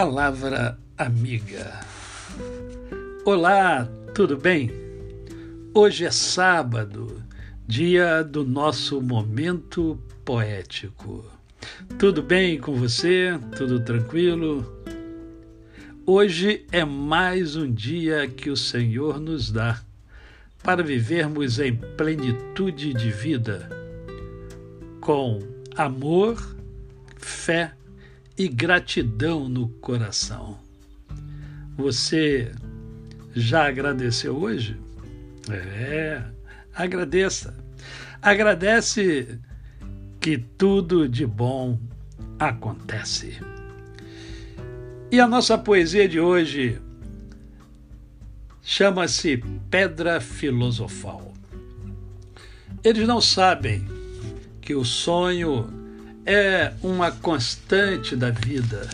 Palavra Amiga. Olá, tudo bem? Hoje é sábado, dia do nosso momento poético. Tudo bem com você? Tudo tranquilo? Hoje é mais um dia que o Senhor nos dá para vivermos em plenitude de vida, com amor, fé e gratidão no coração. Você já agradeceu hoje? É, agradeça. Agradece que tudo de bom acontece. E a nossa poesia de hoje chama-se Pedra Filosofal. Eles não sabem que o sonho é uma constante da vida,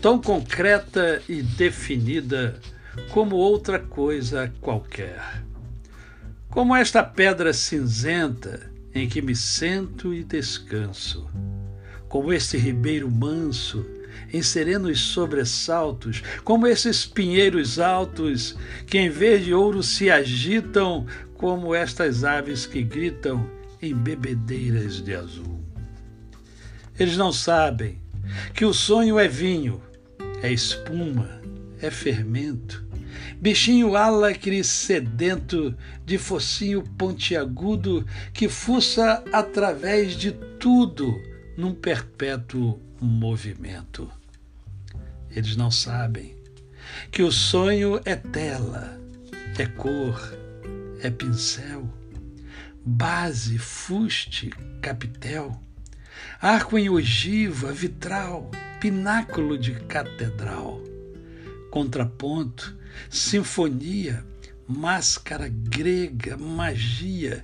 tão concreta e definida como outra coisa qualquer. Como esta pedra cinzenta em que me sento e descanso, como este ribeiro manso em serenos sobressaltos, como esses pinheiros altos que em verde ouro se agitam, como estas aves que gritam em bebedeiras de azul. Eles não sabem que o sonho é vinho, é espuma, é fermento. Bichinho alacre sedento de focinho pontiagudo que fuça através de tudo num perpétuo movimento. Eles não sabem que o sonho é tela, é cor, é pincel, base, fuste, capitel arco em ogiva, vitral, pináculo de catedral, contraponto, sinfonia, máscara grega, magia,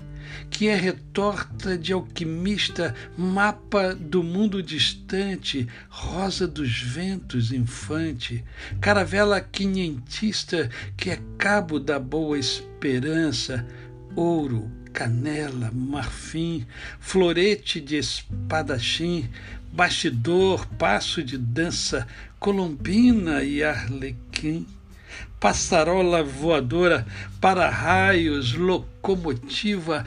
que é retorta de alquimista, mapa do mundo distante, rosa dos ventos infante, caravela quinhentista que é cabo da boa esperança, ouro, canela, marfim, florete de espadachim, bastidor, passo de dança, colombina e arlequim, passarola voadora, para-raios, locomotiva,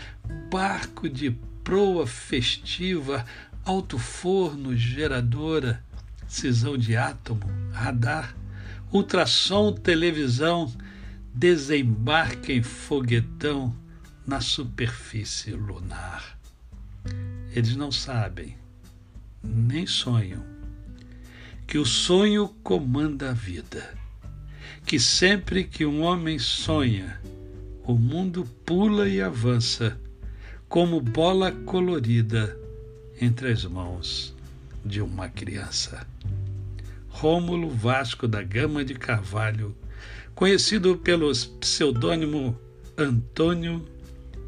barco de proa festiva, alto forno, geradora, cisão de átomo, radar, ultrassom, televisão, desembarque em foguetão, na superfície lunar. Eles não sabem, nem sonham, que o sonho comanda a vida, que sempre que um homem sonha, o mundo pula e avança como bola colorida entre as mãos de uma criança. Rômulo Vasco da Gama de Carvalho, conhecido pelo pseudônimo Antônio